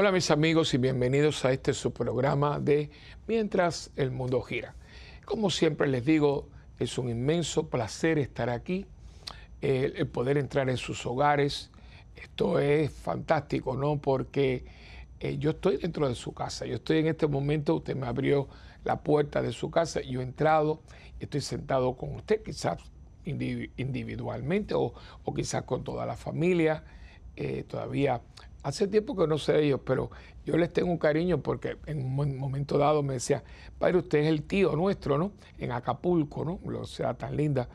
Hola mis amigos y bienvenidos a este su programa de Mientras el mundo gira. Como siempre les digo, es un inmenso placer estar aquí, el, poder entrar en sus hogares. Esto es fantástico, ¿no? Porque eh, yo estoy dentro de su casa, yo estoy en este momento, usted me abrió la puerta de su casa, yo he entrado, estoy sentado con usted, quizás individualmente o, quizás con toda la familia. Eh, todavía hace tiempo que no sé de ellos, pero yo les tengo un cariño porque en un momento dado me decía, padre, usted es el tío nuestro, ¿no? En Acapulco, ¿no? O sea, tan linda.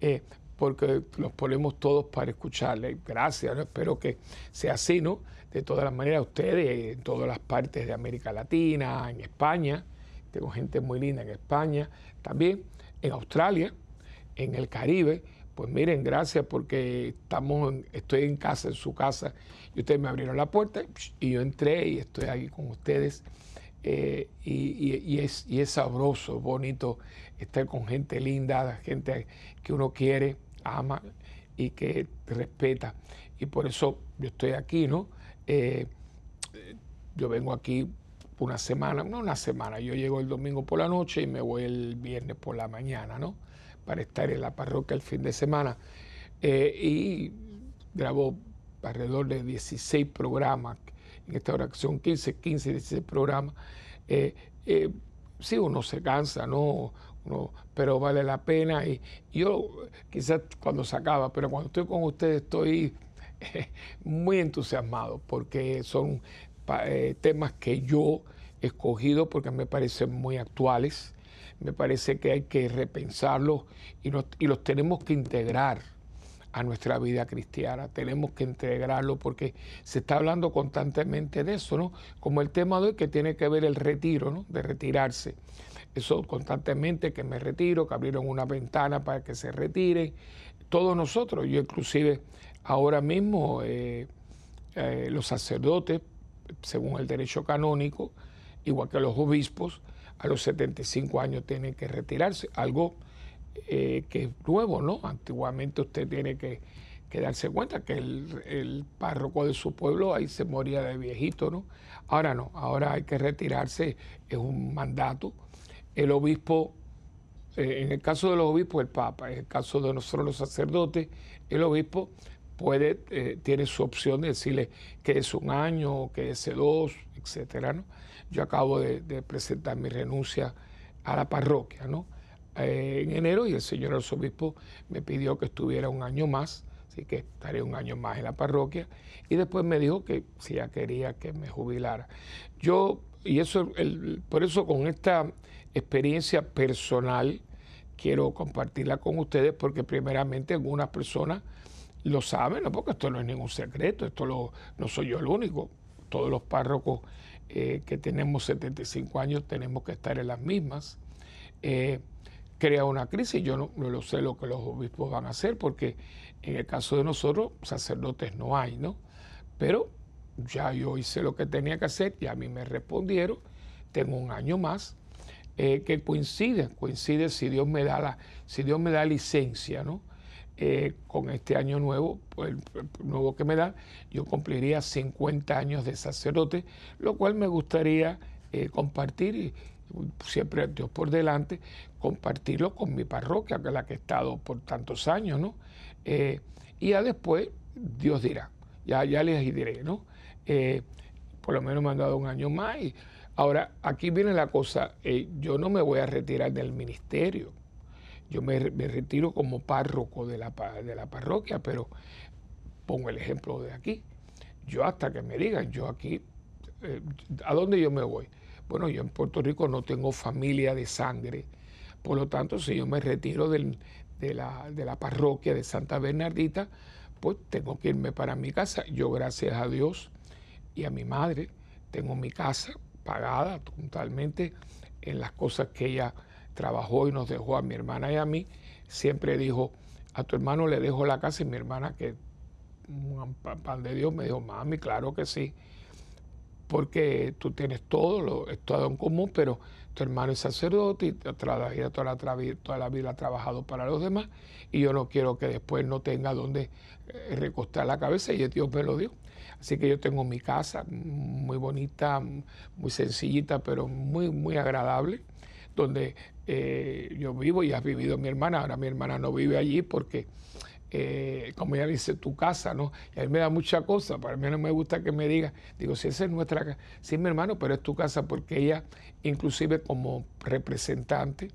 Eh, porque los ponemos todos para escucharle. Gracias, ¿no? espero que sea así, ¿no? De todas las maneras, ustedes en todas las partes de América Latina, en España, tengo gente muy linda en España, también en Australia, en el Caribe, pues miren, gracias porque estamos, estoy en casa, en su casa, y ustedes me abrieron la puerta y yo entré y estoy aquí con ustedes. Eh, y, es, y es sabroso, bonito estar con gente linda, gente que uno quiere, ama y que respeta. Y por eso yo estoy aquí, ¿no? Eh, yo vengo aquí una semana, no una semana, yo llego el domingo por la noche y me voy el viernes por la mañana, ¿no? Para estar en la parroquia el fin de semana. Eh, y grabo alrededor de 16 programas, en esta oración 15, 15, 16 programas. Eh, eh, sí, uno se cansa, ¿no? pero vale la pena. Y yo quizás cuando se acaba, pero cuando estoy con ustedes estoy muy entusiasmado porque son eh, temas que yo he escogido porque me parecen muy actuales, me parece que hay que repensarlos y, y los tenemos que integrar a nuestra vida cristiana. Tenemos que integrarlo porque se está hablando constantemente de eso, ¿no? Como el tema de hoy que tiene que ver el retiro, ¿no? De retirarse. Eso constantemente que me retiro, que abrieron una ventana para que se retire. Todos nosotros, yo inclusive ahora mismo, eh, eh, los sacerdotes según el derecho canónico, igual que los obispos, a los 75 años tienen que retirarse, algo eh, que es nuevo, ¿no? Antiguamente usted tiene que, darse cuenta que el, párroco de su pueblo ahí se moría de viejito, ¿no? Ahora no, ahora hay que retirarse, es un mandato. El obispo, eh, en el caso de los obispos, el Papa, en el caso de nosotros los sacerdotes, el obispo puede, eh, tiene su opción de decirle que es un año, que es dos, etcétera, ¿no? Yo acabo de, presentar mi renuncia a la parroquia, ¿no? Eh, en enero y el señor arzobispo me pidió que estuviera un año más, así que estaré un año más en la parroquia y después me dijo que si ya quería que me jubilara. Yo, y eso, el, por eso con esta experiencia personal quiero compartirla con ustedes porque primeramente algunas personas lo saben, ¿no? porque esto no es ningún secreto, esto lo, no soy yo el único. Todos los párrocos eh, que tenemos 75 años tenemos que estar en las mismas. Eh, crea una crisis, yo no, lo sé lo que los obispos van a hacer, porque en el caso de nosotros, sacerdotes no hay, ¿no? Pero ya yo hice lo que tenía que hacer y a mí me respondieron, tengo un año más, eh, que coincide, coincide si Dios me da la, si Dios me da licencia, ¿no? Eh, con este año nuevo, pues, el nuevo que me da, yo cumpliría 50 años de sacerdote, lo cual me gustaría eh, compartir, siempre Dios por delante, compartirlo con mi parroquia, que es la que he estado por tantos años, ¿no? Eh, y ya después Dios dirá, ya, ya les diré, ¿no? por lo menos me han dado un año más. Ahora, aquí viene la cosa, yo no me voy a retirar del ministerio yo me, retiro como párroco de la, de la parroquia, pero pongo el ejemplo de aquí. Yo hasta que me digan, yo aquí, eh, ¿a dónde yo me voy? Bueno, yo en Puerto Rico no tengo familia de sangre, por lo tanto, si yo me retiro de, la, de la parroquia de Santa Bernardita, pues tengo que irme para mi casa. Yo, gracias a Dios y a mi madre, tengo mi casa pagada totalmente en las cosas que ella trabajó y nos dejó a mi hermana y a mí, siempre dijo, a tu hermano le dejo la casa y mi hermana, que un pan de Dios, me dijo, mami, claro que sí. porque tú tienes todo, lo, todo en común, pero tu hermano es sacerdote y toda la, toda, la, vida ha trabajado para los demás y yo no quiero que después no tenga donde eh, recostar la cabeza y Dios me lo dio. Así que yo tengo mi casa muy bonita, muy sencillita, pero muy, muy agradable, donde eh, yo vivo y ha vivido mi hermana. Ahora mi hermana no vive allí porque eh, como ella dice, tu casa, ¿no? Y a mí me da mucha cosa, para mí no me gusta que me diga, digo, si esa es nuestra casa, sí, mi hermano, pero es tu casa porque ella, inclusive como representante,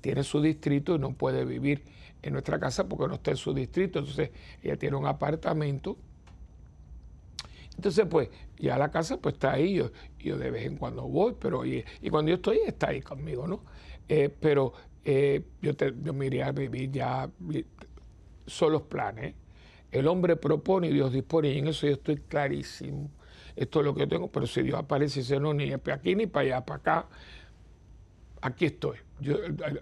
tiene su distrito y no puede vivir en nuestra casa porque no está en su distrito, entonces ella tiene un apartamento. Entonces, pues, ya la casa pues está ahí, yo, yo de vez en cuando voy, pero y, cuando yo estoy, está ahí conmigo, ¿no? Eh, pero eh, yo, te, yo me iría a vivir ya son los planes. El hombre propone y Dios dispone, y en eso yo estoy clarísimo. Esto es lo que yo tengo, pero si Dios aparece y dice, no, ni aquí ni para allá, para acá, aquí estoy. Yo,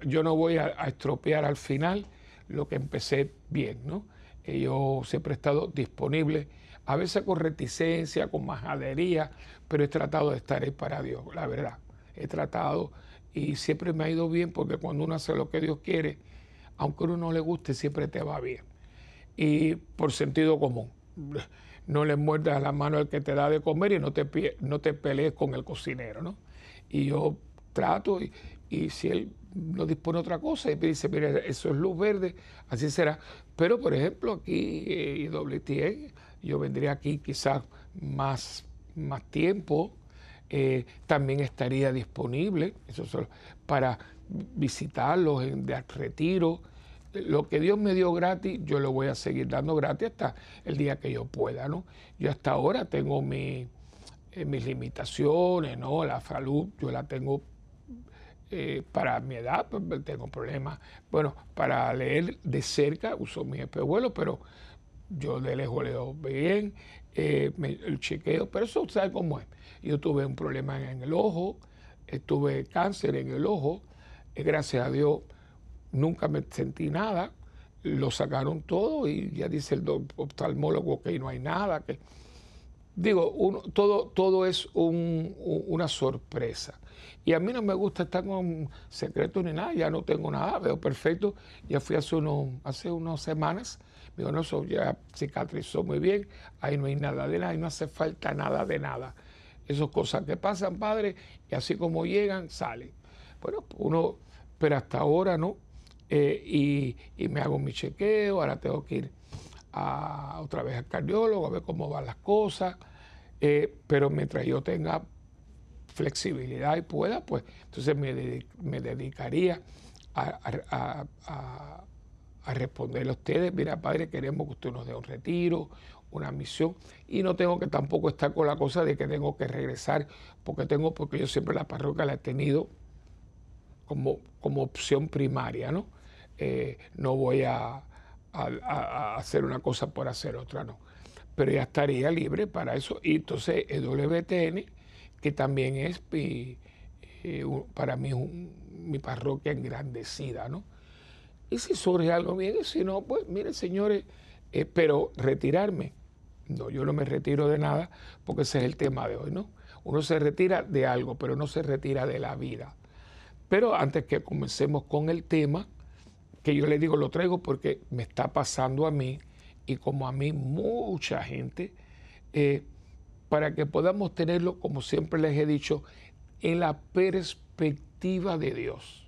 yo no voy a, estropear al final lo que empecé bien, ¿no? Yo siempre he estado disponible, a veces con reticencia, con majadería, pero he tratado de estar ahí para Dios, la verdad. He tratado y siempre me ha ido bien porque cuando uno hace lo que Dios quiere, aunque a uno no le guste, siempre te va bien. Y por sentido común, no le muerdas la mano al que te da de comer y no te, no te pelees con el cocinero, ¿no? Y yo trato y, si él no dispone otra cosa y me dice, mire, eso es luz verde, así será. Pero, por ejemplo, aquí y WTN, yo vendría aquí quizás más, más tiempo, eh, también estaría disponible eso para visitarlos en, de retiro. Lo que Dios me dio gratis, yo lo voy a seguir dando gratis hasta el día que yo pueda, ¿no? Yo hasta ahora tengo mi, eh, mis limitaciones, ¿no? La salud, yo la tengo eh, para mi edad, tengo problemas. Bueno, para leer de cerca uso mi espejuelo, pero yo de lejos leo bien, eh, el chequeo, pero eso sabe cómo es. Yo tuve un problema en el ojo, tuve cáncer en el ojo, gracias a Dios nunca me sentí nada, lo sacaron todo y ya dice el oftalmólogo que no hay nada, que digo, uno, todo, todo es una sorpresa. Y a mí no me gusta estar con secretos ni nada, ya no tengo nada, veo perfecto. Ya fui hace, unos, hace unas semanas, digo, no, eso ya cicatrizó muy bien, ahí no hay nada de nada, ahí no hace falta nada de nada. Esas cosas que pasan, padre, y así como llegan, salen. Bueno, uno pero hasta ahora no. Eh, y, me hago mi chequeo, ahora tengo que ir a, otra vez al cardiólogo a ver cómo van las cosas, eh, pero mientras yo tenga flexibilidad y pueda, pues entonces me, dedicaría a, a, responderle a ustedes, mira padre, queremos que usted nos dé un retiro, una misión, y no tengo que tampoco estar con la cosa de que tengo que regresar, porque tengo, porque yo siempre la parroquia la he tenido como, como opción primaria, ¿no? Eh, no voy a, hacer una cosa por hacer otra, no. Pero ya estaría libre para eso. Y entonces el WTN, que también es eh, para mí mi parroquia engrandecida, ¿no? Y si surge algo bien, y si no, pues miren señores, eh, pero retirarme, no, yo no me retiro de nada porque ese es el tema de hoy, ¿no? Uno se retira de algo, pero no se retira de la vida. Pero antes que comencemos con el tema, que yo le digo, lo traigo porque me está pasando a mí y como a mí mucha gente, eh, para que podamos tenerlo, como siempre les he dicho, en la perspectiva de Dios.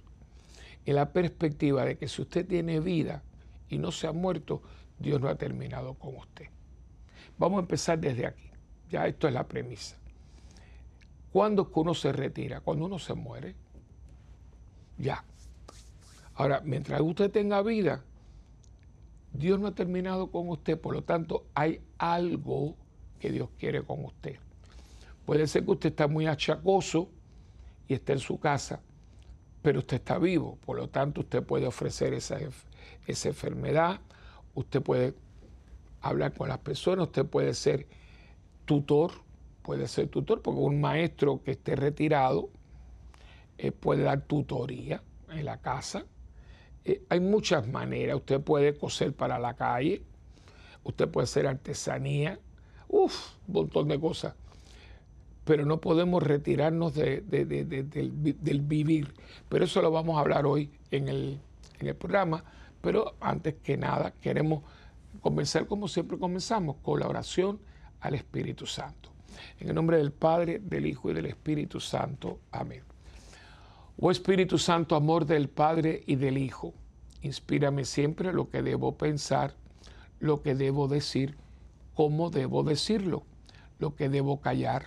En la perspectiva de que si usted tiene vida y no se ha muerto, Dios no ha terminado con usted. Vamos a empezar desde aquí. Ya esto es la premisa. ¿Cuándo es que uno se retira? Cuando uno se muere. Ya. Ahora, mientras usted tenga vida, Dios no ha terminado con usted, por lo tanto hay algo que Dios quiere con usted. Puede ser que usted está muy achacoso y esté en su casa, pero usted está vivo, por lo tanto usted puede ofrecer esa, esa enfermedad, usted puede hablar con las personas, usted puede ser tutor, puede ser tutor, porque un maestro que esté retirado eh, puede dar tutoría en la casa. Eh, hay muchas maneras. Usted puede coser para la calle, usted puede hacer artesanía, uff, un montón de cosas. Pero no podemos retirarnos del, vivir. Pero eso lo vamos a hablar hoy en el, en el programa. Pero antes que nada, queremos comenzar como siempre comenzamos, con la oración al Espíritu Santo. En el nombre del Padre, del Hijo y del Espíritu Santo. Amén. Oh Espíritu Santo, amor del Padre y del Hijo, inspírame siempre lo que debo pensar, lo que debo decir, cómo debo decirlo, lo que debo callar,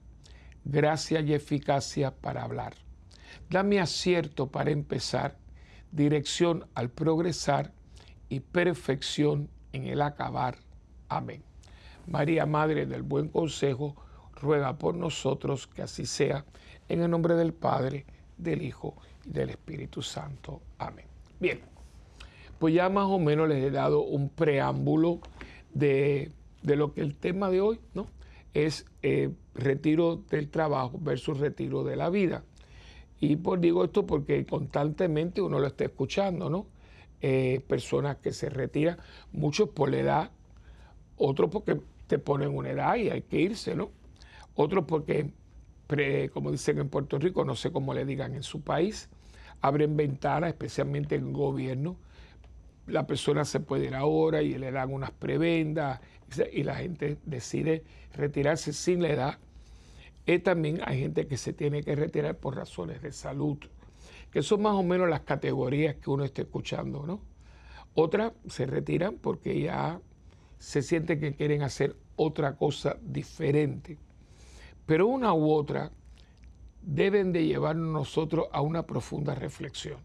gracia y eficacia para hablar. Dame acierto para empezar, dirección al progresar y perfección en el acabar. Amén. María, Madre del Buen Consejo, ruega por nosotros que así sea, en el nombre del Padre, del Hijo y del Espíritu Santo. Amén. Bien, pues ya más o menos les he dado un preámbulo de, lo que el tema de hoy ¿no? Es eh, retiro del trabajo versus retiro de la vida. Y pues digo esto porque constantemente uno lo está escuchando, ¿no? Eh, personas que se retiran, muchos por la edad, otros porque te ponen una edad y hay que irse, ¿no? Otros porque como dicen en Puerto Rico, no sé cómo le digan en su país, abren ventanas, especialmente en gobierno. La persona se puede ir ahora y le dan unas prebendas y la gente decide retirarse sin la edad. Y también hay gente que se tiene que retirar por razones de salud, que son más o menos las categorías que uno está escuchando, ¿no? Otras se retiran porque ya se siente que quieren hacer otra cosa diferente. Pero una u otra deben de llevarnos nosotros a una profunda reflexión,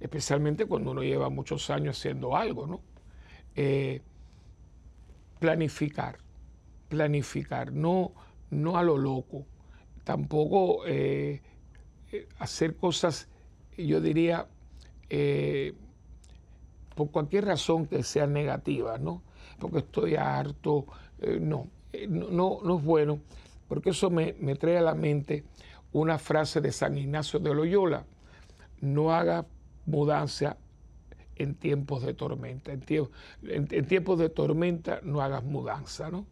especialmente cuando uno lleva muchos años haciendo algo, ¿no? Eh, planificar, planificar, no, no a lo loco, tampoco eh, eh, hacer cosas, yo diría, por cualquier razón que sea negativa, ¿no? Porque estoy harto, no, no, no es bueno porque eso me, trae a la mente una frase de San Ignacio de Loyola, no haga mudanza en tiempos de tormenta, en, tiempos de tormenta no hagas mudanza, ¿no?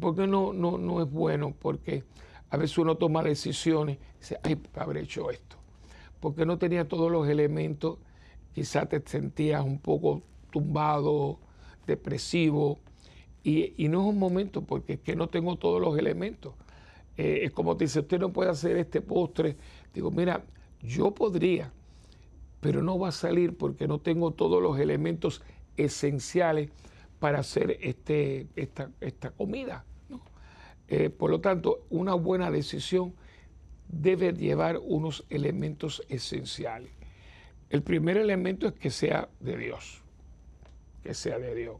Porque no, no, no es bueno, porque a veces uno toma decisiones y dice, ay, habré hecho esto, porque no tenía todos los elementos, quizás te sentías un poco tumbado, depresivo, y, no es un momento porque es que no tengo todos los elementos. Eh, es como te dice, usted no puede hacer este postre. Digo, mira, yo podría, pero no va a salir porque no tengo todos los elementos esenciales para hacer este, esta, esta comida. Eh, por lo tanto, una buena decisión debe llevar unos elementos esenciales. El primer elemento es que sea de Dios, que sea de Dios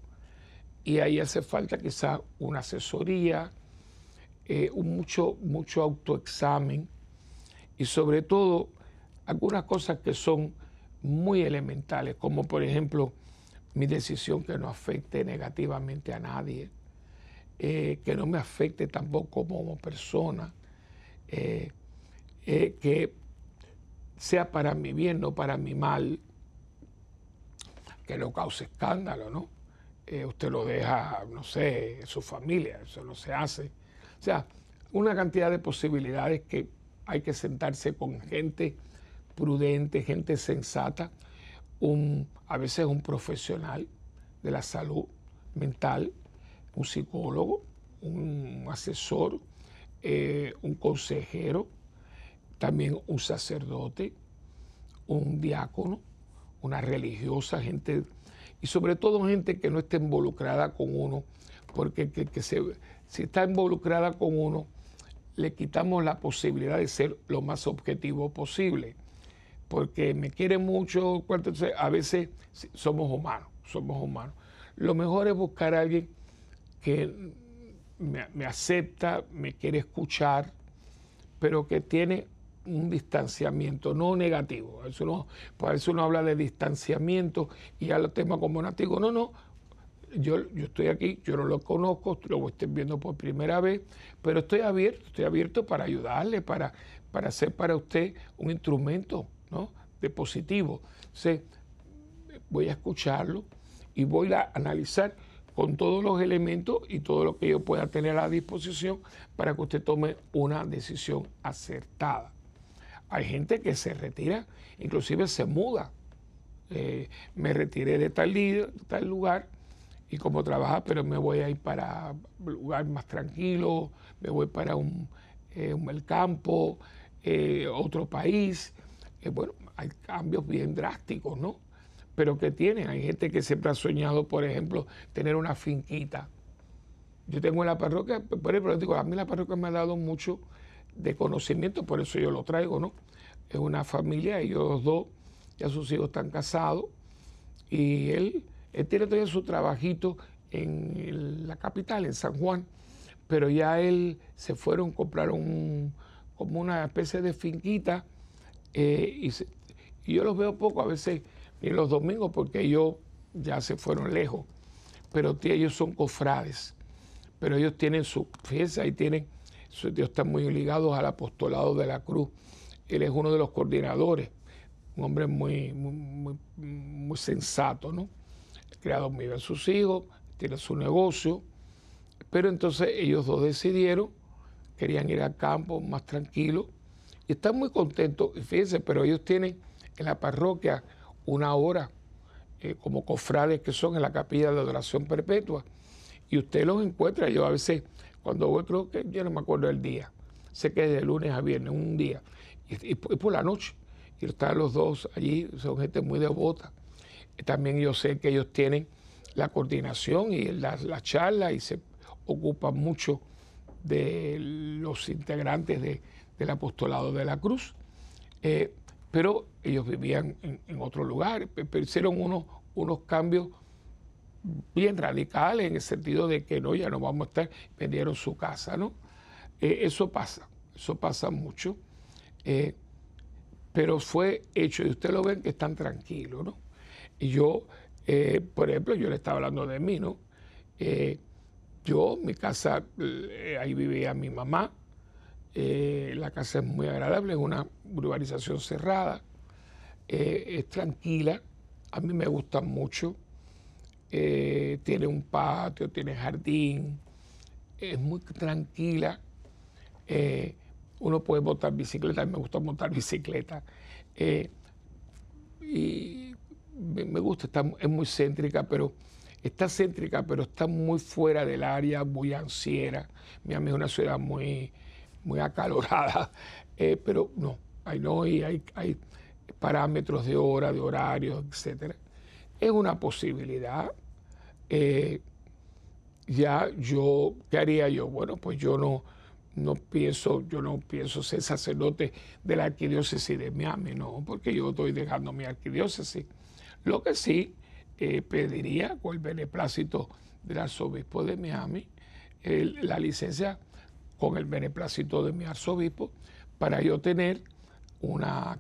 y ahí hace falta quizás una asesoría, eh, un mucho, mucho autoexamen y sobre todo algunas cosas que son muy elementales, como por ejemplo mi decisión que no afecte negativamente a nadie, eh, que no me afecte tampoco como persona, eh, que sea para mi bien, no para mi mal, que no cause escándalo, ¿no? Eh, usted lo deja, no sé, su familia, eso no se hace. O sea, una cantidad de posibilidades que hay que sentarse con gente prudente, gente sensata, un, a veces un profesional de la salud mental, un psicólogo, un asesor, eh, un consejero, también un sacerdote, un diácono, una religiosa, gente y sobre todo gente que no esté involucrada con uno, porque que, se, si está involucrada con uno, le quitamos la posibilidad de ser lo más objetivo posible, porque me quiere mucho, a veces somos humanos, somos humanos. Lo mejor es buscar a alguien que me, me acepta, me quiere escuchar, pero que tiene un distanciamiento, no negativo. A veces uno, uno habla de distanciamiento y ya lo tema como nativo. No, no, yo, yo estoy aquí, yo no lo conozco, lo estoy viendo por primera vez, pero estoy abierto, estoy abierto para ayudarle, para, para hacer para usted un instrumento ¿no? de positivo. voy a escucharlo y voy a analizar con todos los elementos y todo lo que yo pueda tener a disposición para que usted tome una decisión acertada. Hay gente que se retira, inclusive se muda. Eh, me retiré de tal, tal lugar y como trabaja, pero me voy a ir para un lugar más tranquilo, me voy para un, eh, el campo, eh, otro país. Bueno, hay cambios bien drásticos, ¿no? Pero que tienen, hay gente que siempre ha soñado, por ejemplo, tener una finquita. Yo tengo en la parroquia, por ejemplo, digo, a mí la parroquia me ha dado mucho de conocimiento, por eso yo lo traigo, ¿no? Es una familia, ellos dos, ya sus hijos están casados, y él, él tiene todavía su trabajito en la capital, en San Juan, pero ya él se fueron, compraron como una especie de finquita, eh, y, y, yo los veo poco, a veces ni los domingos, porque ellos ya se fueron lejos, pero ellos son cofrades, pero ellos tienen su, fíjense, ahí tienen, ellos están muy ligados al apostolado de la cruz. Él es uno de los coordinadores, un hombre muy, muy, muy, sensato, ¿no? Creado muy bien sus hijos, tiene su negocio, pero entonces ellos dos decidieron, querían ir al campo más tranquilo, y están muy contentos, fíjense, pero ellos tienen en la parroquia una hora eh, como cofrades que son en la capilla de adoración perpetua. Y usted los encuentra, yo a veces, cuando voy, creo que yo no me acuerdo del día, sé que es de lunes a viernes, un día, y, por la noche, y están los dos allí, son gente muy devota. También yo sé que ellos tienen la coordinación y la, charla y se ocupan mucho de los integrantes del apostolado de la cruz. Eh, pero ellos vivían en, otro lugar, pero hicieron unos, unos cambios bien radicales en el sentido de que no, ya no vamos a estar, vendieron su casa, ¿no? Eh, eso pasa, eso pasa mucho, eh, pero fue hecho, y ustedes lo ven que están tranquilos, ¿no? Y yo, por ejemplo, yo le estaba hablando de mí, ¿no? yo, mi casa, ahí vivía mi mamá, la casa es muy agradable, es una urbanización cerrada, es tranquila, a mí me gusta mucho, eh, tiene un patio, tiene jardín, es muy tranquila. Eh, uno puede montar bicicleta, a mí me gusta montar bicicleta. Eh, y me gusta, está, es muy céntrica, pero está céntrica, pero está muy fuera del área, muy ansiera. Miami es una ciudad muy, muy acalorada, pero no, hay, no hay, hay parámetros de hora, de horarios, etc. Es una posibilidad, eh, ya yo, ¿qué haría yo? Bueno, pues yo no, no pienso, yo no pienso ser sacerdote de la arquidiócesis de Miami, no, porque yo estoy dejando mi arquidiócesis. Lo que sí eh, pediría con el beneplácito del arzobispo de Miami, la licencia con el beneplácito de mi arzobispo, para yo tener una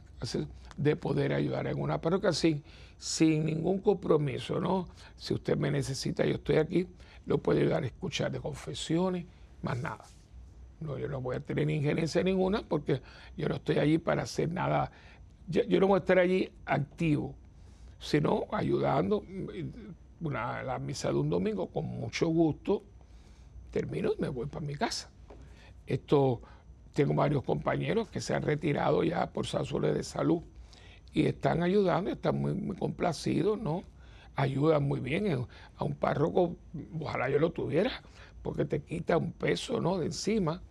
de poder ayudar en una parroquia sin, sin ningún compromiso, ¿no? Si usted me necesita, yo estoy aquí, lo puede ayudar a escuchar de confesiones, más nada. No, yo no voy a tener injerencia ninguna porque yo no estoy allí para hacer nada. Yo, no voy a estar allí activo, sino ayudando. Una, la misa de un domingo con mucho gusto, termino y me voy para mi casa. Esto, tengo varios compañeros que se han retirado ya por razones de salud y están ayudando, están muy, complacidos, ¿no? Ayudan muy bien a un párroco, ojalá yo lo tuviera, porque te quita un peso, ¿no? De encima.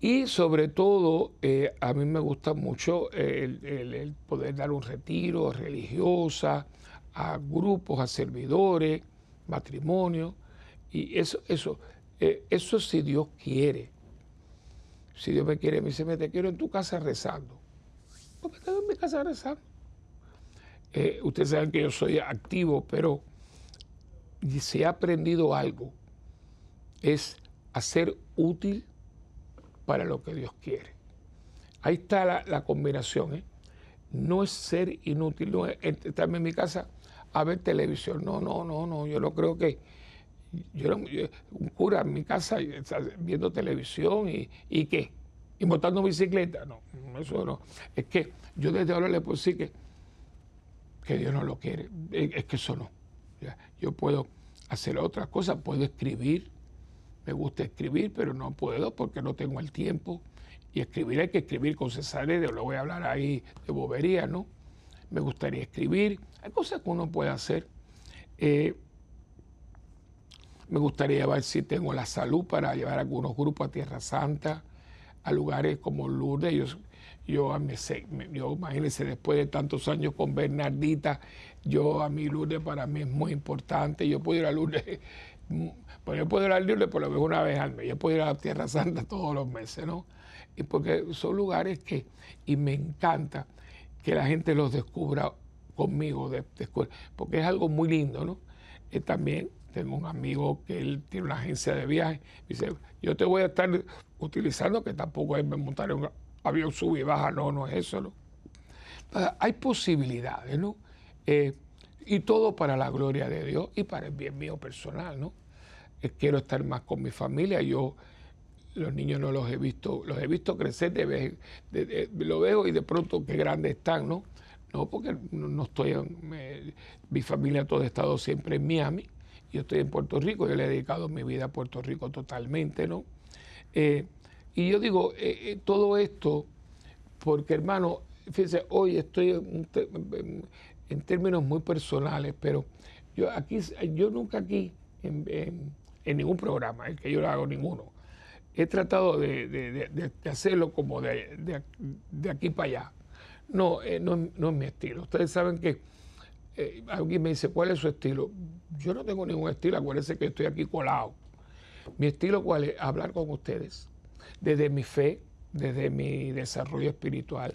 Y sobre todo, eh, a mí me gusta mucho el, poder dar un retiro religiosa a grupos, a servidores, matrimonio. Y eso, eso, eh, eso si Dios quiere. Si Dios me quiere, me dice, me te quiero en tu casa rezando pues me quedo en mi casa rezando. Eh, ustedes saben que yo soy activo, pero si he aprendido algo, es a ser útil para lo que Dios quiere. Ahí está la, combinación. ¿eh? No es ser inútil, no es estarme en mi casa a ver televisión. No, no, no, no. Yo no creo que. Yo, un cura en mi casa viendo televisión y, y qué. Y montando bicicleta. No, eso no. Es que yo desde ahora le puedo decir que, que Dios no lo quiere. Es, que eso no. Yo puedo hacer otras cosas, puedo escribir. Me gusta escribir, pero no puedo porque no tengo el tiempo. Y escribir hay que escribir con de lo voy a hablar ahí de bobería, ¿no? Me gustaría escribir. Hay cosas que uno puede hacer. Eh, me gustaría ver si tengo la salud para llevar algunos grupos a Tierra Santa, a lugares como Lourdes. Yo, yo, a yo imagínense, después de tantos años con Bernardita, yo a mi Lourdes para mí es muy importante. Yo puedo ir a Lourdes, pues yo puedo ir a Lourdes por lo menos una vez al mes. Yo puedo ir a Tierra Santa todos los meses, ¿no? Y porque son lugares que, y me encanta que la gente los descubra conmigo, de, porque es algo muy lindo, ¿no? Eh, también tengo un amigo que él tiene una agencia de viajes, dice, yo te voy a estar utilizando, que tampoco es montar un avión sub y baja, no, no es eso, ¿no? hay posibilidades, ¿no? Eh, y todo para la gloria de Dios y para el bien mío personal, ¿no? Eh, quiero estar más con mi familia, yo los niños no los he visto, los he visto crecer, de vez, lo veo y de pronto qué grandes están, ¿no? No, porque no, estoy, en, mi familia todo ha estado siempre en Miami, yo estoy en Puerto Rico, yo le he dedicado mi vida a Puerto Rico totalmente, ¿no? Eh, y yo digo, eh, eh, todo esto, porque hermano, fíjense, hoy estoy en, términos muy personales, pero yo aquí, yo nunca aquí, en, ningún programa, el que yo no hago ninguno, he tratado de, hacerlo como de, aquí para allá. No, no, no es mi estilo. Ustedes saben que eh, alguien me dice, ¿cuál es su estilo? Yo no tengo ningún estilo, acuérdense que estoy aquí colado. Mi estilo, ¿cuál es? Hablar con ustedes, desde mi fe, desde mi desarrollo espiritual.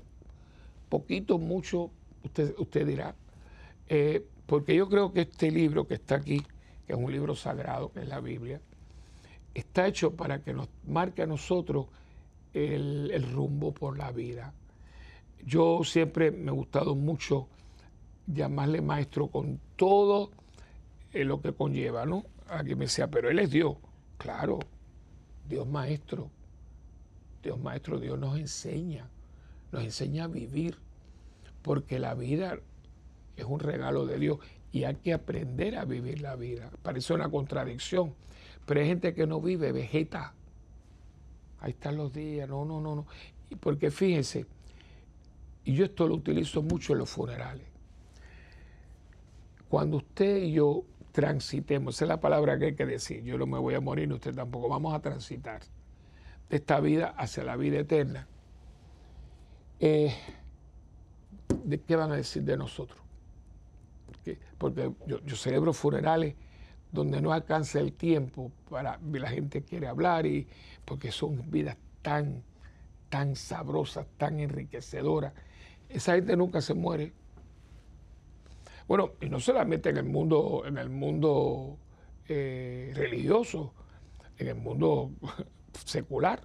Poquito, mucho, usted, usted dirá. Eh, porque yo creo que este libro que está aquí, que es un libro sagrado, que es la Biblia, está hecho para que nos marque a nosotros el, el rumbo por la vida. Yo siempre me he gustado mucho llamarle maestro con todo eh, lo que conlleva, ¿no? Aquí me decía, pero él es Dios. Claro, Dios maestro. Dios maestro, Dios nos enseña, nos enseña a vivir, porque la vida es un regalo de Dios y hay que aprender a vivir la vida. Parece una contradicción, pero hay gente que no vive, vegeta. Ahí están los días, no, no, no, no. Porque fíjense, y yo esto lo utilizo mucho en los funerales. Cuando usted y yo transitemos, esa es la palabra que hay que decir, yo no me voy a morir, usted tampoco, vamos a transitar de esta vida hacia la vida eterna. Eh, ¿De qué van a decir de nosotros? Porque, yo, celebro funerales donde no alcanza el tiempo para la gente quiere hablar y porque son vidas tan tan sabrosas, tan enriquecedoras. Esa gente nunca se muere. Bueno, y no solamente en el mundo, en el mundo eh, religioso, en el mundo secular.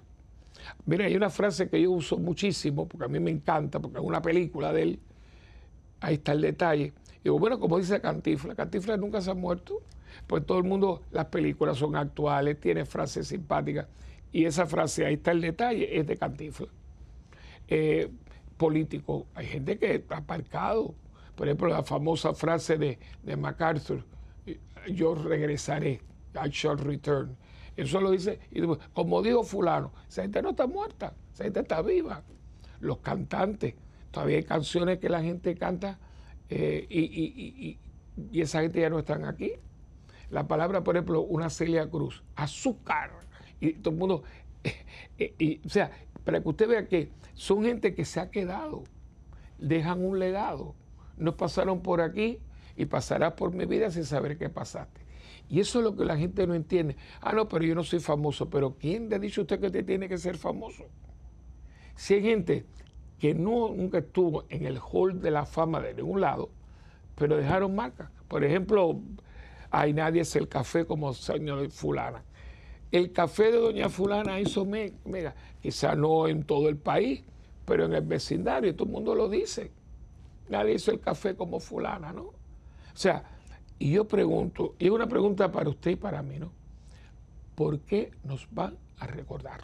Mira, hay una frase que yo uso muchísimo, porque a mí me encanta, porque es una película de él, ahí está el detalle. Y digo, bueno, como dice Cantifla, Cantifla nunca se ha muerto, pues todo el mundo, las películas son actuales, tiene frases simpáticas, y esa frase, ahí está el detalle, es de Cantifla. Eh, político, hay gente que está aparcado, por ejemplo, la famosa frase de, MacArthur, yo regresaré, I shall return. Eso lo dice, y como dijo fulano, esa gente no está muerta, esa gente está viva. Los cantantes, todavía hay canciones que la gente canta eh, y, esa gente ya no están aquí. La palabra, por ejemplo, una Celia Cruz, azúcar. Y todo el mundo, o sea, para que usted vea que son gente que se ha quedado, dejan un legado no pasaron por aquí y pasarás por mi vida sin saber qué pasaste. Y eso es lo que la gente no entiende. Ah, no, pero yo no soy famoso. Pero ¿quién le ha dicho a usted que te tiene que ser famoso? Si hay gente que no, nunca estuvo en el hall de la fama de ningún lado, pero dejaron marca. Por ejemplo, hay nadie es el café como señor fulana. el café de doña fulana hizo mega, quizá no en todo el país, pero en el vecindario, todo el mundo lo dice. Nadie hizo el café como fulana, ¿no? O sea, y yo pregunto, y es una pregunta para usted y para mí, ¿no? ¿Por qué nos van a recordar?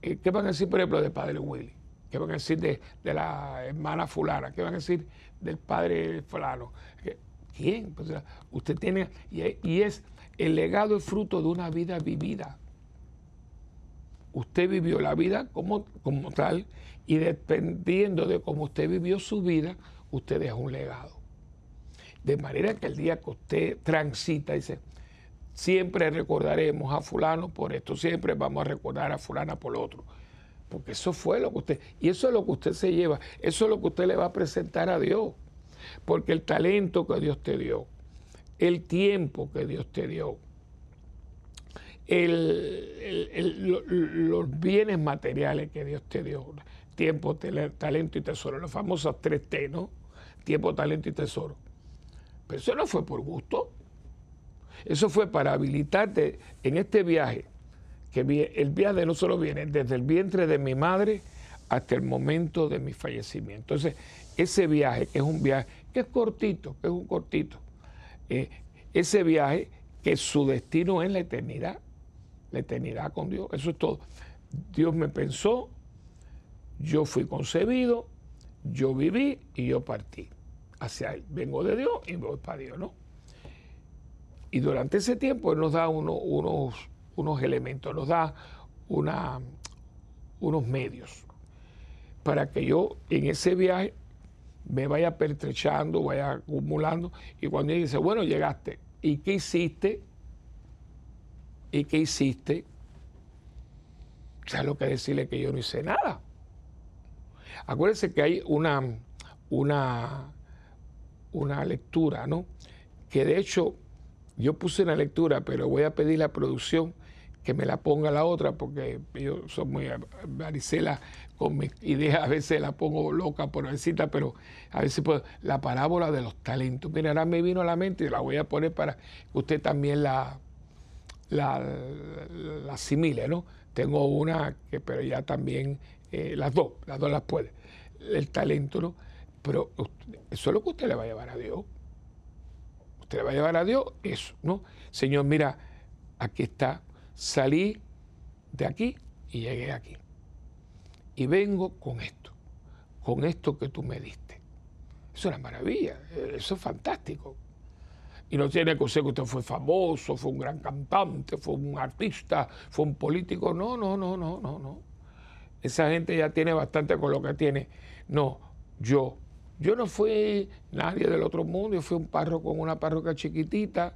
Eh, ¿Qué van a decir, por ejemplo, del padre Willy? ¿Qué van a decir de, la hermana fulana? ¿Qué van a decir del padre fulano? ¿Quién? Pues, usted tiene, y, es, el legado es fruto de una vida vivida. Usted vivió la vida como, como tal y dependiendo de cómo usted vivió su vida, usted deja un legado. De manera que el día que usted transita, dice, siempre recordaremos a fulano por esto, siempre vamos a recordar a fulana por otro. Porque eso fue lo que usted, y eso es lo que usted se lleva, eso es lo que usted le va a presentar a Dios. Porque el talento que Dios te dio, el tiempo que Dios te dio, los bienes materiales que Dios te dio, tiempo, talento y tesoro, los famosos tres T, ¿no? Tiempo, talento y tesoro. Pero eso no fue por gusto. Eso fue para habilitarte en este viaje, que el viaje no solo viene desde el vientre de mi madre hasta el momento de mi fallecimiento. Entonces, ese viaje, que es un viaje que es cortito, que es un cortito, eh, ese viaje que su destino es la eternidad, la eternidad con Dios, eso es todo. Dios me pensó, yo fui concebido, yo viví y yo partí hacia Él. Vengo de Dios y voy para Dios, ¿no? Y durante ese tiempo Él nos da unos, unos elementos, nos da una, unos medios para que yo en ese viaje me vaya pertrechando, vaya acumulando, y cuando él dice, bueno, llegaste, ¿y qué hiciste? ¿Y qué hiciste? ¿Sabes lo que decirle que yo no hice nada? Acuérdense que hay una, una, una lectura, ¿no? Que de hecho yo puse una lectura, pero voy a pedir la producción que me la ponga la otra, porque yo soy muy varicela con mis ideas, a veces la pongo loca por encima, pero a veces puedo, la parábola de los talentos. Mira, ahora me vino a la mente y la voy a poner para que usted también la, la, asimile, ¿no? Tengo una que, pero ya también, eh, las dos, las dos las puede. El talento, ¿no? Pero eso es lo que usted le va a llevar a Dios. Usted le va a llevar a Dios eso, ¿no? Señor, mira, aquí está salí de aquí y llegué aquí. Y vengo con esto, con esto que tú me diste. Eso es una maravilla, eso es fantástico. Y no tiene que ser que usted fue famoso, fue un gran cantante, fue un artista, fue un político. No, no, no, no, no, no. Esa gente ya tiene bastante con lo que tiene. No, yo. Yo no fui nadie del otro mundo, yo fui un párroco con una parroquia chiquitita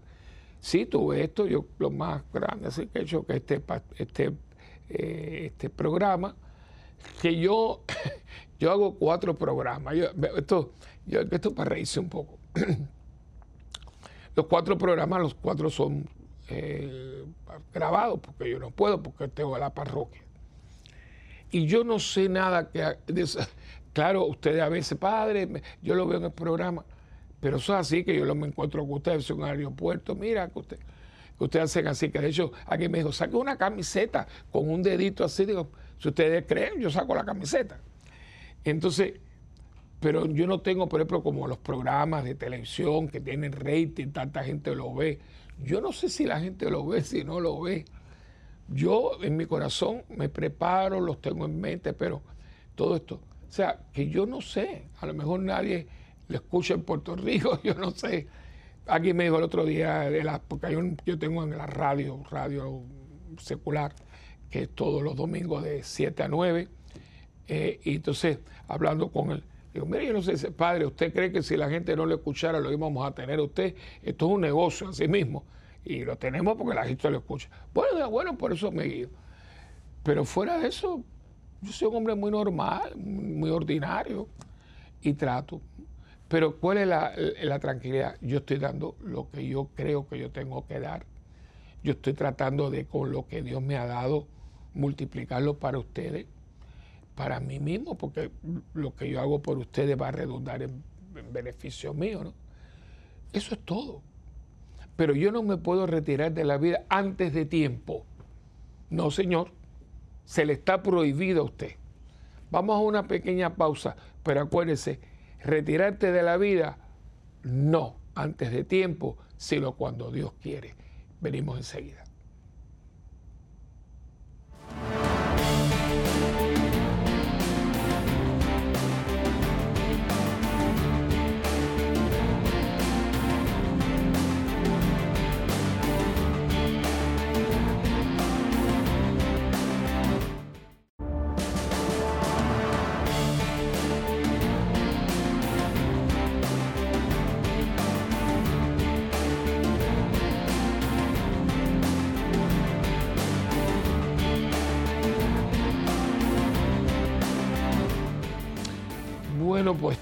sí tuve esto, yo lo más grande así que he hecho que este, este, eh, este programa, que yo, yo hago cuatro programas. esto, yo, esto para reírse un poco. los cuatro programas, los cuatro son eh, grabados, porque yo no puedo, porque tengo la parroquia. Y yo no sé nada que... claro, ustedes a veces, padre, yo lo veo en el programa pero eso es así que yo lo me encuentro con ustedes en un aeropuerto. Mira, que usted, que ustedes hacen así. Que de hecho, aquí me dijo, saque una camiseta con un dedito así. Digo, si ustedes creen, yo saco la camiseta. Entonces, pero yo no tengo, por ejemplo, como los programas de televisión que tienen rating, tanta gente lo ve. Yo no sé si la gente lo ve, si no lo ve. Yo en mi corazón me preparo, los tengo en mente, pero todo esto. O sea, que yo no sé, a lo mejor nadie lo escucho en Puerto Rico, yo no sé. Aquí me dijo el otro día, porque yo tengo en la radio, radio secular, que es todos los domingos de 7 a 9, eh, y entonces hablando con él, digo, mire, yo no sé, padre, ¿usted cree que si la gente no lo escuchara lo íbamos a tener usted? Esto es un negocio así mismo, y lo tenemos porque la gente lo escucha. Bueno, bueno, por eso me guío. Pero fuera de eso, yo soy un hombre muy normal, muy ordinario, y trato pero ¿cuál es la, tranquilidad? Yo estoy dando lo que yo creo que yo tengo que dar. Yo estoy tratando de, con lo que Dios me ha dado, multiplicarlo para ustedes, para mí mismo, porque lo que yo hago por ustedes va a redundar en, beneficio mío. Eso es todo. Pero yo no me puedo retirar de la vida antes de tiempo. No, señor, se le está prohibido a usted. Vamos a una pequeña pausa, pero acuérdese, retirarte de la vida, no antes de tiempo, sino cuando Dios quiere. Venimos enseguida.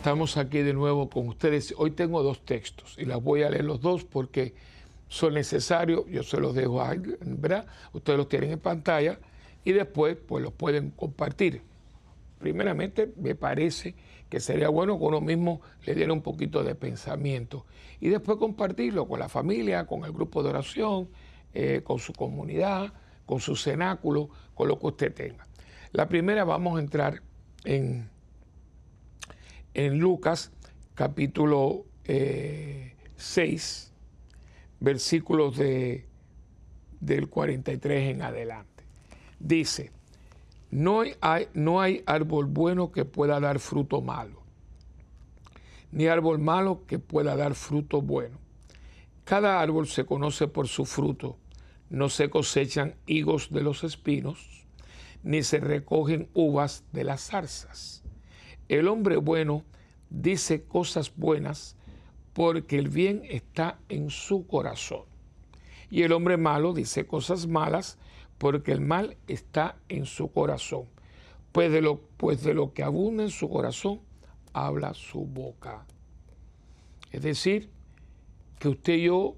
Estamos aquí de nuevo con ustedes. Hoy tengo dos textos y las voy a leer los dos porque son necesarios. Yo se los dejo ahí, ¿verdad? Ustedes los tienen en pantalla y después pues los pueden compartir. Primeramente, me parece que sería bueno que uno mismo le diera un poquito de pensamiento y después compartirlo con la familia, con el grupo de oración, eh, con su comunidad, con su cenáculo, con lo que usted tenga. La primera vamos a entrar en en Lucas capítulo 6, eh, versículos de, del 43 en adelante. Dice, no hay, no hay árbol bueno que pueda dar fruto malo, ni árbol malo que pueda dar fruto bueno. Cada árbol se conoce por su fruto. No se cosechan higos de los espinos, ni se recogen uvas de las zarzas. El hombre bueno dice cosas buenas porque el bien está en su corazón. Y el hombre malo dice cosas malas porque el mal está en su corazón. Pues de lo, pues de lo que abunda en su corazón, habla su boca. Es decir, que usted y yo,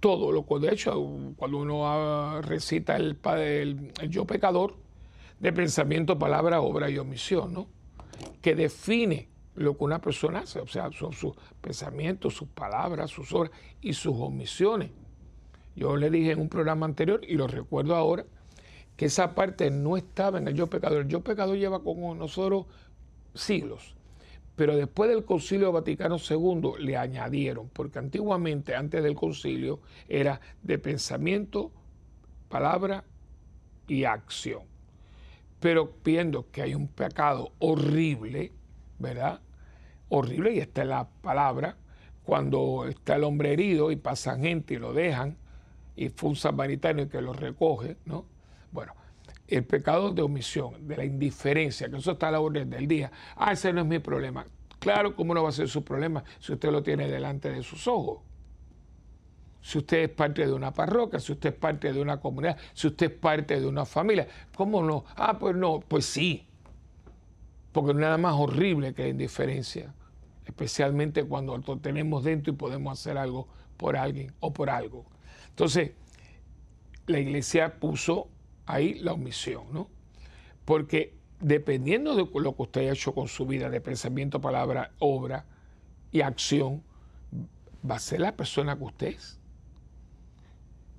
todo lo que de hecho, cuando uno recita el, el, el yo pecador, de pensamiento, palabra, obra y omisión, ¿no? Que define lo que una persona hace, o sea, son sus pensamientos, sus palabras, sus obras y sus omisiones. Yo le dije en un programa anterior y lo recuerdo ahora, que esa parte no estaba en el yo pecador. El yo pecador lleva con nosotros siglos. Pero después del Concilio Vaticano II le añadieron, porque antiguamente, antes del concilio, era de pensamiento, palabra y acción pero viendo que hay un pecado horrible, ¿verdad? Horrible, y esta es la palabra, cuando está el hombre herido y pasan gente y lo dejan, y fue un samaritano que lo recoge, ¿no? Bueno, el pecado de omisión, de la indiferencia, que eso está a la orden del día. Ah, ese no es mi problema. Claro, ¿cómo no va a ser su problema si usted lo tiene delante de sus ojos? Si usted es parte de una parroquia, si usted es parte de una comunidad, si usted es parte de una familia. ¿Cómo no? Ah, pues no, pues sí. Porque nada más horrible que la indiferencia, especialmente cuando lo tenemos dentro y podemos hacer algo por alguien o por algo. Entonces, la iglesia puso ahí la omisión, ¿no? Porque dependiendo de lo que usted haya hecho con su vida, de pensamiento, palabra, obra y acción, va a ser la persona que usted es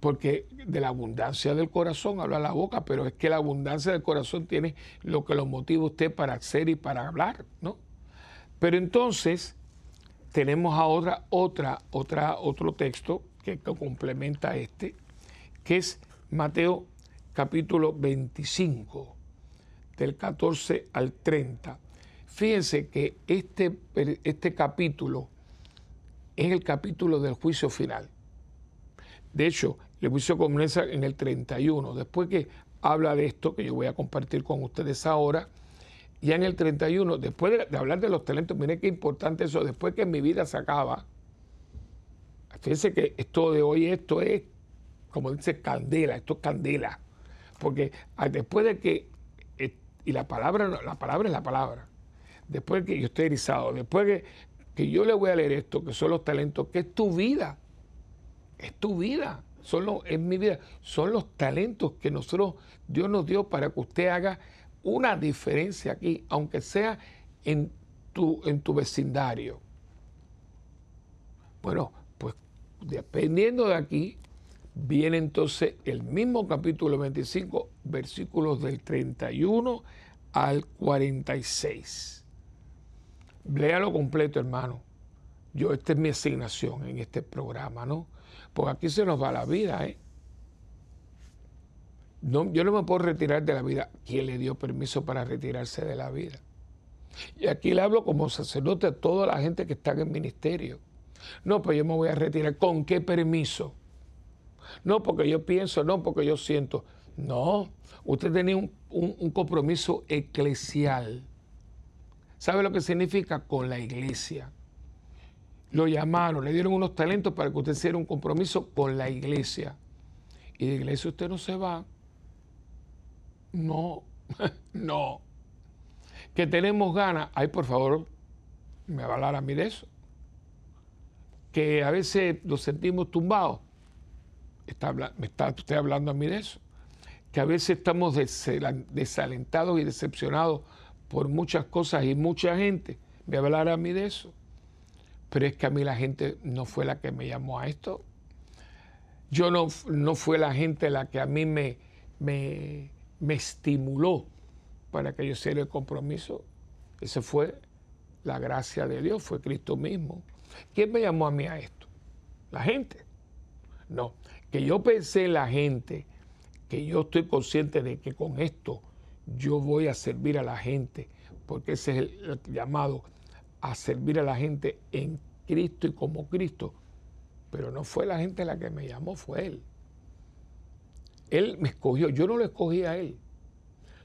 porque de la abundancia del corazón habla la boca, pero es que la abundancia del corazón tiene lo que lo motiva usted para hacer y para hablar, ¿no? Pero entonces tenemos ahora otra, otra, otro texto que, complementa este, que es Mateo capítulo 25, del 14 al 30. Fíjense que este, este capítulo es el capítulo del juicio final. De hecho, el juicio comienza en el 31. Después que habla de esto, que yo voy a compartir con ustedes ahora, ya en el 31, después de, hablar de los talentos, miren qué importante eso, después que mi vida se acaba, fíjense que esto de hoy, esto es, como dice, candela, esto es candela. Porque ah, después de que, eh, y la palabra, la palabra es la palabra, después de que yo esté erizado, después de que yo le voy a leer esto, que son los talentos, que es tu vida, es tu vida son los, en mi vida, son los talentos que nosotros, Dios nos dio para que usted haga una diferencia aquí, aunque sea en tu, en tu vecindario. Bueno, pues dependiendo de aquí, viene entonces el mismo capítulo 25, versículos del 31 al 46. Léalo completo, hermano. Yo, esta es mi asignación en este programa, ¿no? Porque aquí se nos va la vida, ¿eh? No, yo no me puedo retirar de la vida. ¿Quién le dio permiso para retirarse de la vida? Y aquí le hablo como sacerdote a toda la gente que está en el ministerio. No, pues yo me voy a retirar. ¿Con qué permiso? No, porque yo pienso, no, porque yo siento. No, usted tenía un, un compromiso eclesial. ¿Sabe lo que significa? Con la iglesia. Lo llamaron, le dieron unos talentos para que usted hiciera un compromiso con la iglesia. Y de iglesia usted no se va. No, no. Que tenemos ganas, ay por favor, me va a mí de eso. Que a veces nos sentimos tumbados. Está, me está usted hablando a mí de eso. Que a veces estamos desalentados y decepcionados por muchas cosas y mucha gente. Me va a a mí de eso. Pero es que a mí la gente no fue la que me llamó a esto. Yo no, no fue la gente la que a mí me, me, me estimuló para que yo hiciera el compromiso. Esa fue la gracia de Dios, fue Cristo mismo. ¿Quién me llamó a mí a esto? La gente. No, que yo pensé en la gente, que yo estoy consciente de que con esto yo voy a servir a la gente, porque ese es el, llamado a servir a la gente en Cristo y como Cristo. Pero no fue la gente la que me llamó, fue Él. Él me escogió, yo no lo escogí a él.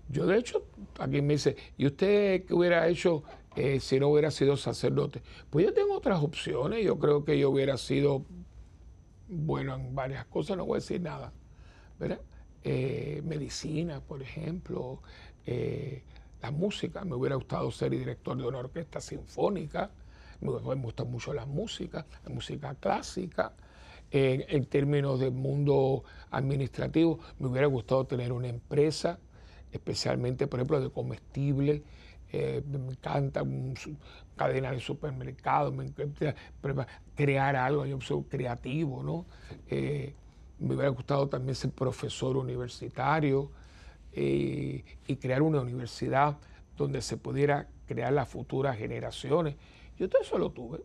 Yo de hecho, aquí me dice, ¿y usted qué hubiera hecho eh, si no hubiera sido sacerdote? Pues yo tengo otras opciones, yo creo que yo hubiera sido bueno en varias cosas, no voy a decir nada, ¿verdad? Eh, medicina, por ejemplo, eh, la música, me hubiera gustado ser director de una orquesta sinfónica, me, me gusta mucho la música, la música clásica, en, términos del mundo administrativo, me hubiera gustado tener una empresa, especialmente, por ejemplo, de comestibles. Eh, me encanta una cadena de supermercados, me encanta crear algo, yo soy creativo, ¿no? Eh, me hubiera gustado también ser profesor universitario eh, y crear una universidad donde se pudiera crear las futuras generaciones. Yo todo eso lo tuve,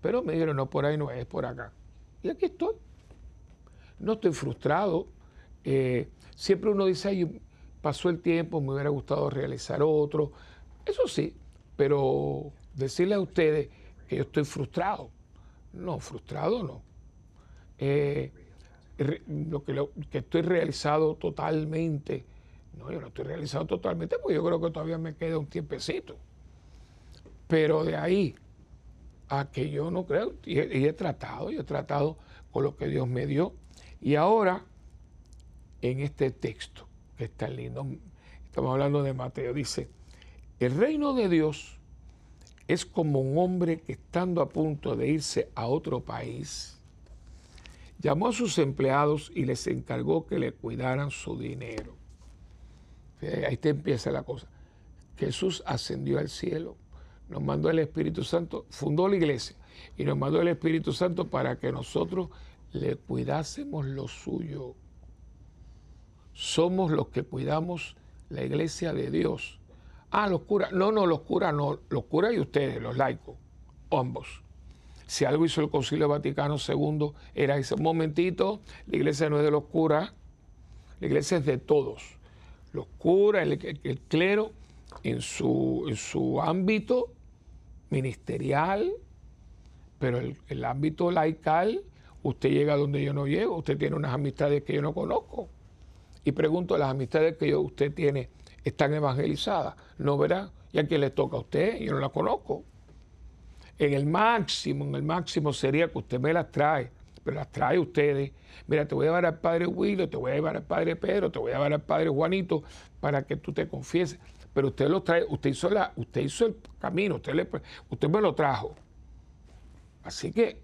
pero me dijeron, no, por ahí no es, por acá. Y aquí estoy. No estoy frustrado. Eh, siempre uno dice, Ay, pasó el tiempo, me hubiera gustado realizar otro. Eso sí, pero decirle a ustedes que yo estoy frustrado. No, frustrado no. Eh, lo, que, lo que estoy realizado totalmente, no, yo no estoy realizado totalmente porque yo creo que todavía me queda un tiempecito. Pero de ahí a que yo no creo, y he, tratado, y he tratado con lo que Dios me dio. Y ahora, en este texto, que está lindo, estamos hablando de Mateo, dice, el reino de Dios es como un hombre que estando a punto de irse a otro país, llamó a sus empleados y les encargó que le cuidaran su dinero. Ahí te empieza la cosa. Jesús ascendió al cielo nos mandó el Espíritu Santo, fundó la iglesia y nos mandó el Espíritu Santo para que nosotros le cuidásemos lo suyo. Somos los que cuidamos la iglesia de Dios. Ah, los curas. No, no, los curas no. Los curas y ustedes, los laicos. Ambos. Si algo hizo el Concilio Vaticano II, era ese momentito, la iglesia no es de los curas, la iglesia es de todos. Los curas, el, clero, en su, en su ámbito ministerial, pero el, el ámbito laical, usted llega donde yo no llego, usted tiene unas amistades que yo no conozco. Y pregunto, ¿las amistades que usted tiene están evangelizadas? No, verá. ¿Y a quién le toca a usted? Yo no las conozco. En el máximo, en el máximo sería que usted me las trae, pero las trae ustedes. Mira, te voy a llevar al padre Willo, te voy a llevar al padre Pedro, te voy a llevar al padre Juanito para que tú te confieses pero usted lo trae, usted hizo, la, usted hizo el camino, usted, le, usted me lo trajo. Así que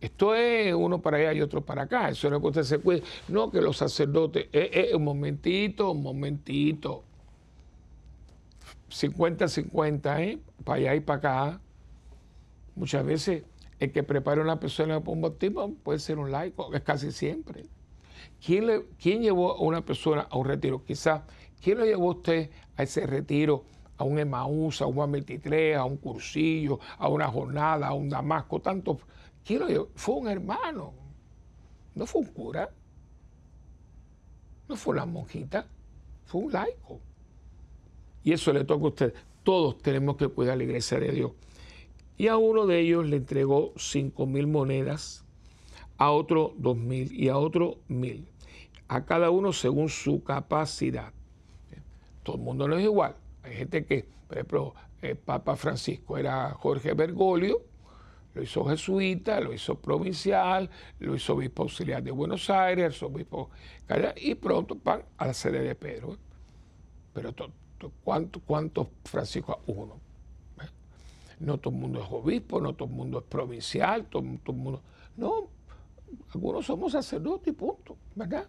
esto es uno para allá y otro para acá. Eso no es que usted se cuide. No, que los sacerdotes, eh, eh, un momentito, un momentito. 50-50, ¿eh? Para allá y para acá. Muchas veces el que prepara una persona para un bautismo puede ser un laico, es casi siempre. ¿Quién, le, ¿Quién llevó a una persona a un retiro? Quizás, ¿quién lo llevó a usted a ese retiro? A un Emaús, a un 23, a un cursillo, a una jornada, a un Damasco, tanto. ¿Quién lo llevó? Fue un hermano, no fue un cura, no fue una monjita, fue un laico. Y eso le toca a usted. Todos tenemos que cuidar la iglesia de Dios. Y a uno de ellos le entregó cinco mil monedas, a otro dos mil y a otro mil. A cada uno según su capacidad. Todo el mundo no es igual. Hay gente que, por ejemplo, el Papa Francisco era Jorge Bergoglio, lo hizo jesuita, lo hizo provincial, lo hizo obispo auxiliar de Buenos Aires, obispo y pronto van a la sede de Pedro. Pero ¿cuántos cuánto Francisco? Uno. No todo el mundo es obispo, no todo el mundo es provincial, todo, el mundo. No, algunos somos sacerdotes y punto, ¿verdad?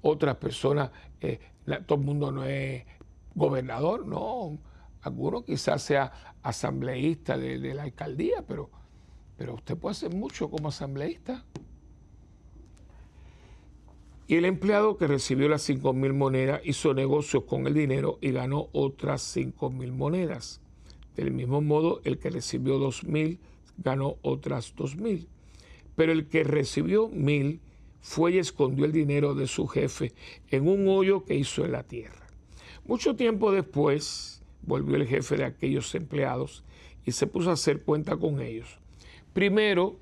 Otras personas, eh, todo el mundo no es gobernador, no. Algunos quizás sea asambleísta de, la alcaldía, pero, pero usted puede hacer mucho como asambleísta. Y el empleado que recibió las cinco mil monedas hizo negocios con el dinero y ganó otras cinco mil monedas. Del mismo modo, el que recibió dos mil ganó otras dos mil. Pero el que recibió mil fue y escondió el dinero de su jefe en un hoyo que hizo en la tierra. Mucho tiempo después volvió el jefe de aquellos empleados y se puso a hacer cuenta con ellos. Primero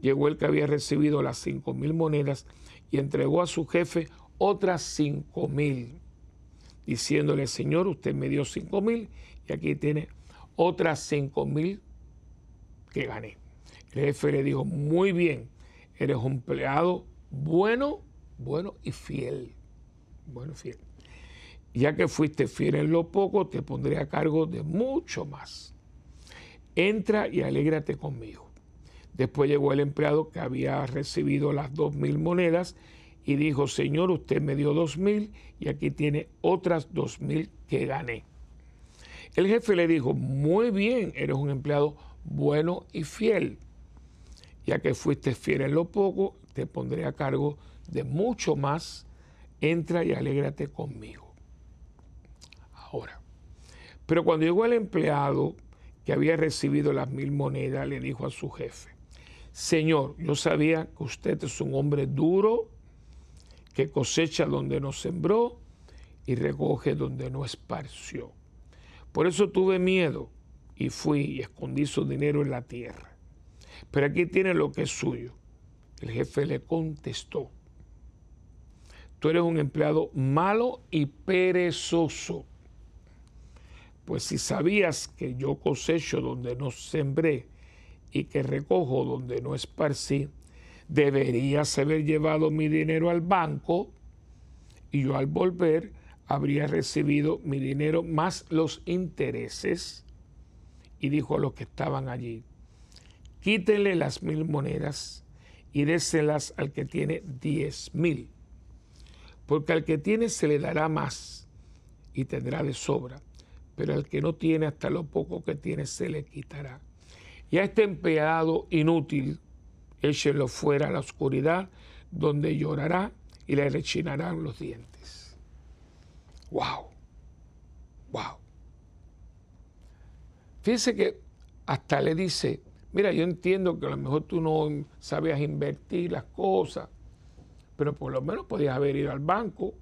llegó el que había recibido las cinco mil monedas y entregó a su jefe otras cinco mil, diciéndole, Señor, usted me dio cinco mil y aquí tiene otras cinco mil que gané. El jefe le dijo, muy bien, eres un empleado bueno, bueno y fiel. Bueno fiel. Ya que fuiste fiel en lo poco, te pondré a cargo de mucho más. Entra y alégrate conmigo. Después llegó el empleado que había recibido las dos mil monedas y dijo, Señor, usted me dio dos mil y aquí tiene otras dos mil que gané. El jefe le dijo, muy bien, eres un empleado bueno y fiel. Ya que fuiste fiel en lo poco, te pondré a cargo de mucho más. Entra y alégrate conmigo. Ahora, pero cuando llegó el empleado que había recibido las mil monedas, le dijo a su jefe, Señor, yo sabía que usted es un hombre duro, que cosecha donde no sembró y recoge donde no esparció. Por eso tuve miedo y fui y escondí su dinero en la tierra. Pero aquí tiene lo que es suyo. El jefe le contestó, tú eres un empleado malo y perezoso. Pues si sabías que yo cosecho donde no sembré y que recojo donde no esparcí, deberías haber llevado mi dinero al banco y yo al volver habría recibido mi dinero más los intereses. Y dijo a los que estaban allí, quítenle las mil monedas y déselas al que tiene diez mil, porque al que tiene se le dará más y tendrá de sobra, pero al que no tiene hasta lo poco que tiene se le quitará. Y a este empleado inútil, échenlo fuera a la oscuridad, donde llorará y le rechinarán los dientes. ¡Wow! ¡Wow! Fíjese que hasta le dice, mira, yo entiendo que a lo mejor tú no sabías invertir las cosas, pero por lo menos podías haber ido al banco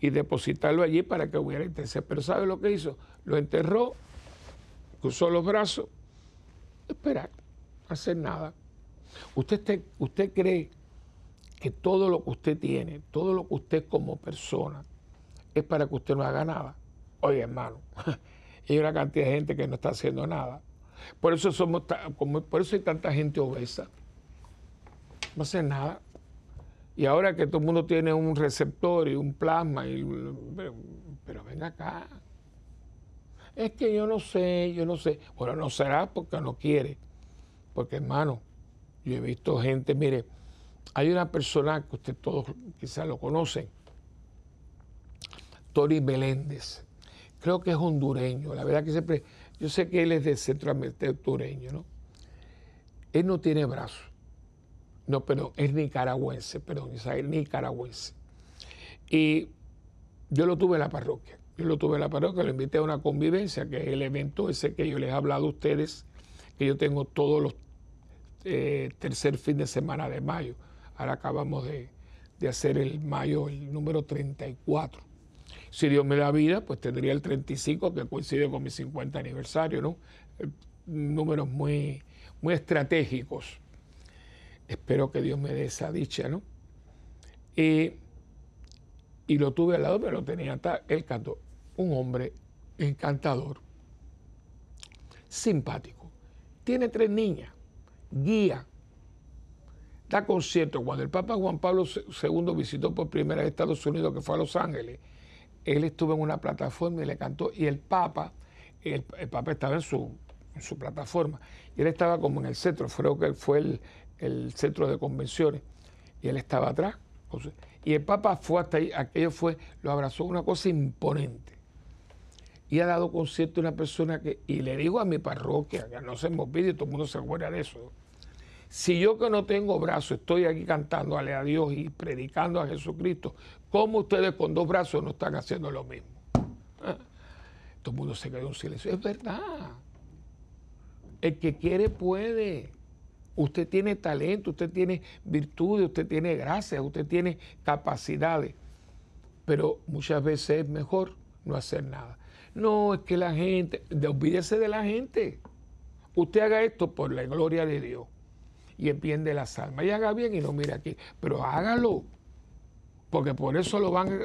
y depositarlo allí para que hubiera interés. Pero ¿sabe lo que hizo? Lo enterró, cruzó los brazos, esperar, hacer nada. Usted, usted cree que todo lo que usted tiene, todo lo que usted como persona, es para que usted no haga nada. Oye, hermano, hay una cantidad de gente que no está haciendo nada. Por eso somos por eso hay tanta gente obesa. No hace nada. Y ahora que todo el mundo tiene un receptor y un plasma, pero, pero ven acá. Es que yo no sé, yo no sé. Bueno, no será porque no quiere. Porque hermano, yo he visto gente, mire, hay una persona que usted todos quizás lo conocen, Tori Meléndez. Creo que es hondureño. La verdad que siempre, yo sé que él es de Centroamérica, hondureño, ¿no? Él no tiene brazos. No, pero es nicaragüense, perdón, Isaías nicaragüense. Y yo lo tuve en la parroquia. Yo lo tuve en la parroquia, lo invité a una convivencia, que es el evento ese que yo les he hablado a ustedes, que yo tengo todos los eh, tercer fin de semana de mayo. Ahora acabamos de, de hacer el mayo, el número 34. Si Dios me da vida, pues tendría el 35, que coincide con mi 50 aniversario, ¿no? Eh, números muy, muy estratégicos. Espero que Dios me dé esa dicha, ¿no? Y, y lo tuve al lado, pero lo tenía el canto. Un hombre encantador, simpático. Tiene tres niñas, guía, da concierto. Cuando el Papa Juan Pablo II visitó por primera vez Estados Unidos, que fue a Los Ángeles, él estuvo en una plataforma y le cantó. Y el Papa, el, Papa estaba en su, plataforma. Y él estaba como en el centro, creo que fue el, centro de convenciones. Y él estaba atrás. Y el Papa fue hasta ahí, aquello fue, lo abrazó, una cosa imponente. Y ha dado concierto a una persona que, y le digo a mi parroquia, que no se me olvide, todo el mundo se acuerda de eso si yo que no tengo brazos estoy aquí cantándole a Dios y predicando a Jesucristo, ¿cómo ustedes con dos brazos no están haciendo lo mismo? ¿Eh? Todo el mundo se quedó en silencio. Es verdad. El que quiere puede. Usted tiene talento, usted tiene virtudes, usted tiene gracias, usted tiene capacidades. Pero muchas veces es mejor no hacer nada. No, es que la gente, olvídese de la gente. Usted haga esto por la gloria de Dios y el bien de las almas. Y haga bien y no mire aquí, pero hágalo, porque por eso lo van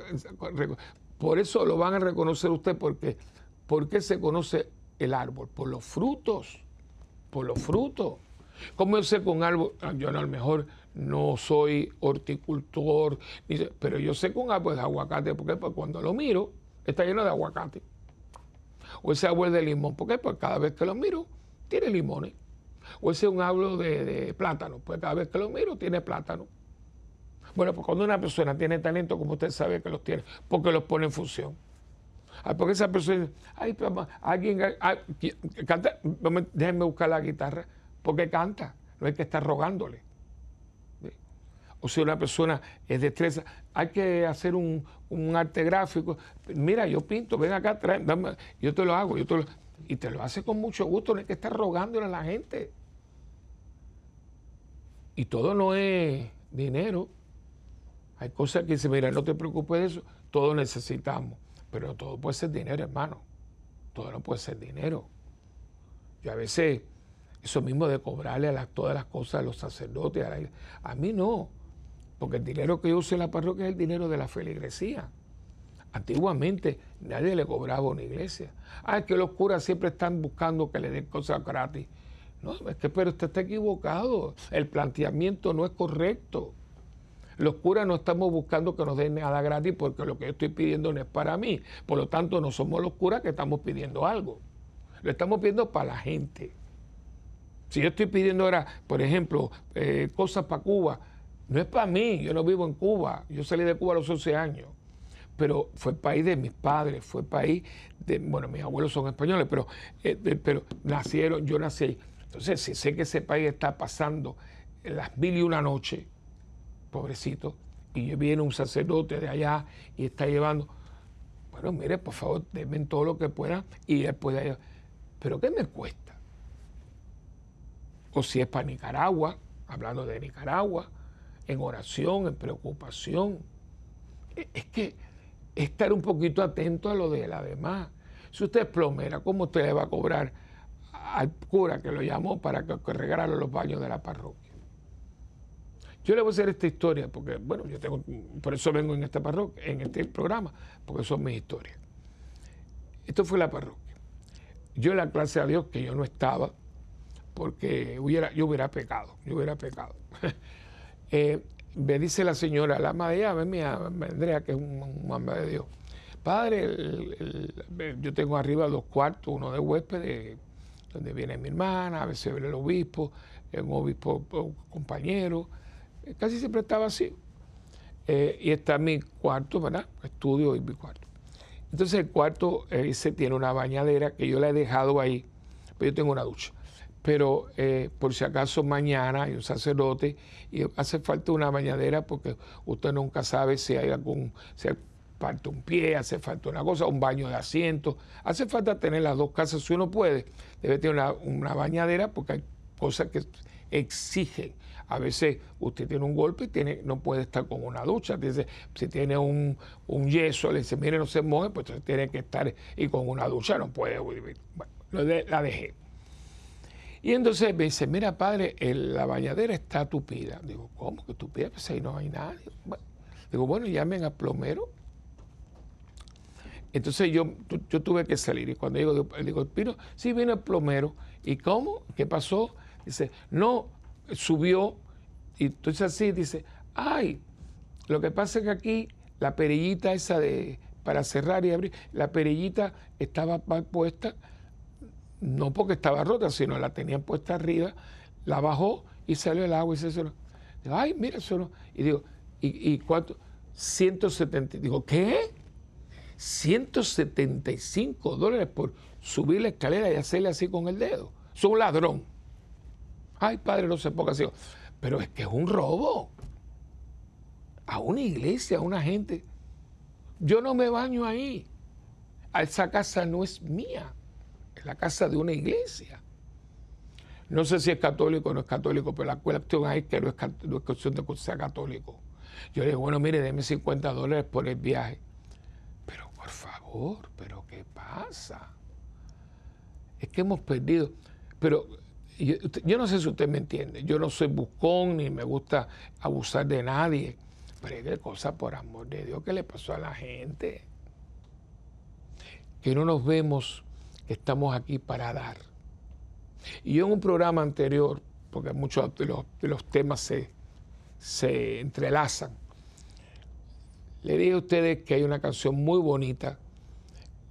por eso lo van a reconocer usted, porque ¿por qué se conoce el árbol? Por los frutos, por los frutos. ¿Cómo yo sé con árbol? Ah, yo a lo mejor no soy horticultor, pero yo sé con árbol de aguacate, porque pues cuando lo miro está lleno de aguacate. O ese árbol de limón, porque pues cada vez que lo miro tiene limones. O ese es un hablo de, plátano, pues cada vez que lo miro tiene plátano. Bueno, pues cuando una persona tiene talento, como usted sabe que los tiene, porque los pone en función. porque esa persona dice, ay, pero alguien, canta, déjenme buscar la guitarra, porque canta, no hay que estar rogándole. O si una persona es destreza, hay que hacer un, arte gráfico. Mira, yo pinto, ven acá, trae, yo te lo hago, yo te lo, y te lo hace con mucho gusto, no hay que estar rogándole a la gente. Y todo no es dinero. Hay cosas que dicen, mira, no te preocupes de eso, todo necesitamos. Pero todo puede ser dinero, hermano. Todo no puede ser dinero. Yo a veces, eso mismo de cobrarle a todas las cosas a los sacerdotes, a, a mí no. Porque el dinero que yo uso en la parroquia es el dinero de la feligresía. Antiguamente nadie le cobraba a una iglesia. Ah, es que los curas siempre están buscando que le den cosas gratis. No, es que pero usted está equivocado. El planteamiento no es correcto. Los curas no estamos buscando que nos den nada gratis porque lo que yo estoy pidiendo no es para mí. Por lo tanto, no somos los curas que estamos pidiendo algo. Lo estamos pidiendo para la gente. Si yo estoy pidiendo ahora, por ejemplo, eh, cosas para Cuba, no es para mí. Yo no vivo en Cuba. Yo salí de Cuba a los 11 años pero fue país de mis padres, fue país de, bueno, mis abuelos son españoles, pero, eh, pero nacieron, yo nací ahí. Entonces, si sé que ese país está pasando las mil y una noches, pobrecito, y viene un sacerdote de allá y está llevando, bueno, mire, por favor, denme todo lo que pueda y después de allá. Pero ¿qué me cuesta? O si es para Nicaragua, hablando de Nicaragua, en oración, en preocupación. E, es que estar un poquito atento a lo de la demás. Si usted es plomera, ¿cómo usted le va a cobrar al cura que lo llamó para que, regale los baños de la parroquia? Yo le voy a hacer esta historia porque, bueno, yo tengo, por eso vengo en esta parroquia, en este programa, porque son mis historias. Esto fue la parroquia. Yo la clase a Dios que yo no estaba, porque yo hubiera pecado, yo hubiera pecado. eh, me dice la señora, la ama de mi Andrea, que es un, mamá de Dios. Padre, yo tengo arriba dos cuartos, uno de huésped, donde viene mi hermana, a veces viene el obispo, un obispo compañero, casi siempre estaba así. Eh, y está mi cuarto, ¿verdad? Estudio y mi cuarto. Entonces el cuarto ese tiene una bañadera que yo la he dejado ahí, pero yo tengo una ducha. pero eh, por si acaso mañana hay un sacerdote y hace falta una bañadera porque usted nunca sabe si hay algún, si falta un pie, hace falta una cosa, un baño de asiento, hace falta tener las dos casas si uno puede, debe tener una bañadera porque hay cosas que exigen a veces usted tiene un golpe tiene, no puede estar con una ducha. Dice, si tiene un, yeso, le dice, mire, no se moje, pues tiene que estar y con una ducha no puede vivir. Bueno, la dejé. Y entonces me dice, mira padre, la bañadera está tupida. Digo, ¿cómo que tupida? Pues ahí no hay nadie. digo, bueno, llamen al plomero. Entonces yo, yo tuve que salir y cuando digo, digo, Pino, sí viene el plomero. ¿Y cómo? ¿Qué pasó? Dice, no, subió y entonces así dice, ay, lo que pasa es que aquí la perillita esa de para cerrar y abrir, la perillita estaba puesta, no porque estaba rota, sino la tenían puesta arriba, la bajó y salió el agua y se Digo, ay, mira, eso Y digo, ¿y, y cuánto? 170. Digo, ¿qué? 175 dólares por subir la escalera y hacerle así con el dedo. Es un ladrón. Ay, padre, no sé por qué Pero es que es un robo. A una iglesia, a una gente. Yo no me baño ahí. Esa casa no es mía. Es la casa de una iglesia. No sé si es católico o no es católico, pero la cuestión es que no es, no es cuestión de que sea católico. Yo le digo, bueno, mire, deme 50 dólares por el viaje. Pero por favor, ¿pero qué pasa? Es que hemos perdido. Pero yo, no sé si usted me entiende, yo no soy buscón ni me gusta abusar de nadie, pero qué cosa, por amor de Dios, ¿qué le pasó a la gente? Que no nos vemos que estamos aquí para dar. Y yo en un programa anterior, porque muchos de los, temas se, se entrelazan, le dije a ustedes que hay una canción muy bonita,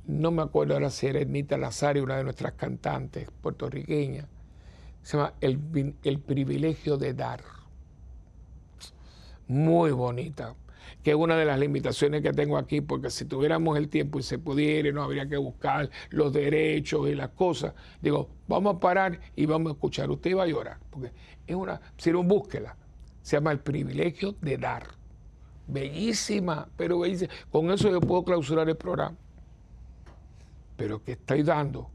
no me acuerdo ahora si era Ernita Lazari, una de nuestras cantantes puertorriqueñas, se llama el, privilegio de dar. Muy bonita que es una de las limitaciones que tengo aquí, porque si tuviéramos el tiempo y se pudiera, no habría que buscar los derechos y las cosas. Digo, vamos a parar y vamos a escuchar. Usted va a llorar, porque es una, si no, búsquela. Se llama el privilegio de dar. Bellísima, pero bellísima. Con eso yo puedo clausurar el programa. Pero que estoy dando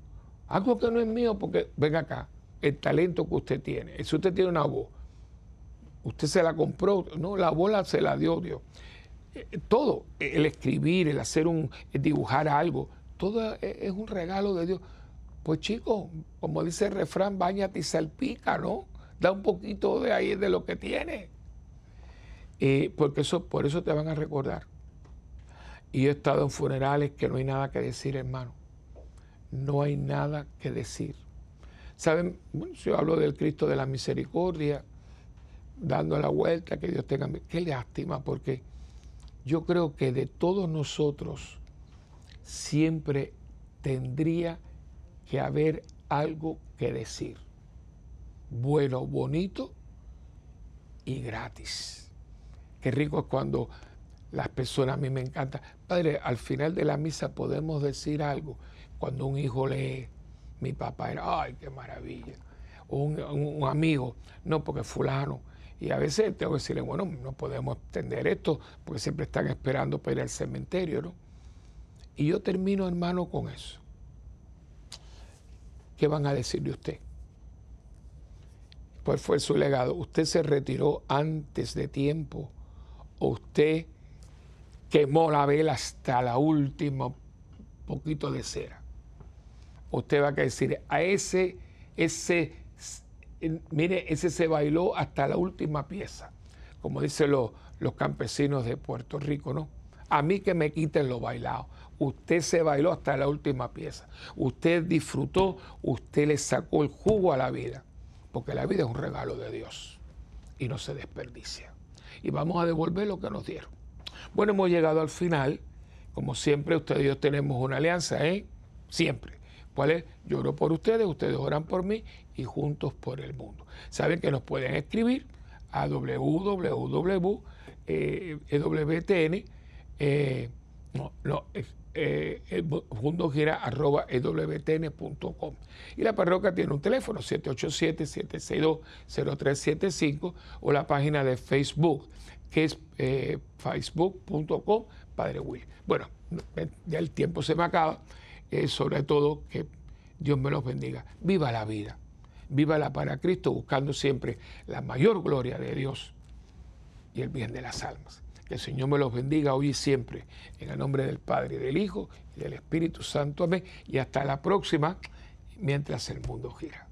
algo que no es mío, porque venga acá el talento que usted tiene. Si usted tiene una voz, usted se la compró, no, la bola se la dio Dios. Eh, todo, el escribir, el hacer un, el dibujar algo, todo es un regalo de Dios. Pues chicos, como dice el refrán, bañate y salpica, ¿no? Da un poquito de ahí de lo que tiene. Eh, porque eso, por eso te van a recordar. Y yo he estado en funerales que no hay nada que decir, hermano. No hay nada que decir. Saben, yo hablo del Cristo de la misericordia, dando la vuelta, que Dios tenga. Qué lástima, porque yo creo que de todos nosotros siempre tendría que haber algo que decir. Bueno, bonito y gratis. Qué rico es cuando las personas, a mí me encanta. Padre, al final de la misa podemos decir algo. Cuando un hijo lee, mi papá era, ay, qué maravilla. un, un, amigo, no, porque fulano. Y a veces tengo que decirle, bueno, no podemos entender esto, porque siempre están esperando para ir al cementerio, ¿no? Y yo termino, hermano, con eso. ¿Qué van a decir de usted? ¿Cuál fue su legado? ¿Usted se retiró antes de tiempo? ¿O usted quemó la vela hasta la última poquito de cera? Usted va a decir, a ese, ese, mire, ese se bailó hasta la última pieza, como dicen los, los campesinos de Puerto Rico, ¿no? A mí que me quiten lo bailado. Usted se bailó hasta la última pieza. Usted disfrutó, usted le sacó el jugo a la vida, porque la vida es un regalo de Dios y no se desperdicia. Y vamos a devolver lo que nos dieron. Bueno, hemos llegado al final. Como siempre, ustedes y yo tenemos una alianza, ¿eh? Siempre. Yo oro por ustedes, ustedes oran por mí y juntos por el mundo. Saben que nos pueden escribir a www.ewtn, eh, No, no, eh, mundo gira arroba ewtn.com. Y la parroquia tiene un teléfono 787-762-0375 o la página de Facebook que es eh, facebook.com Padre Will. Bueno, ya el tiempo se me acaba, sobre todo que Dios me los bendiga. Viva la vida, viva la para Cristo, buscando siempre la mayor gloria de Dios y el bien de las almas. Que el Señor me los bendiga hoy y siempre, en el nombre del Padre, del Hijo y del Espíritu Santo. Amén. Y hasta la próxima, mientras el mundo gira.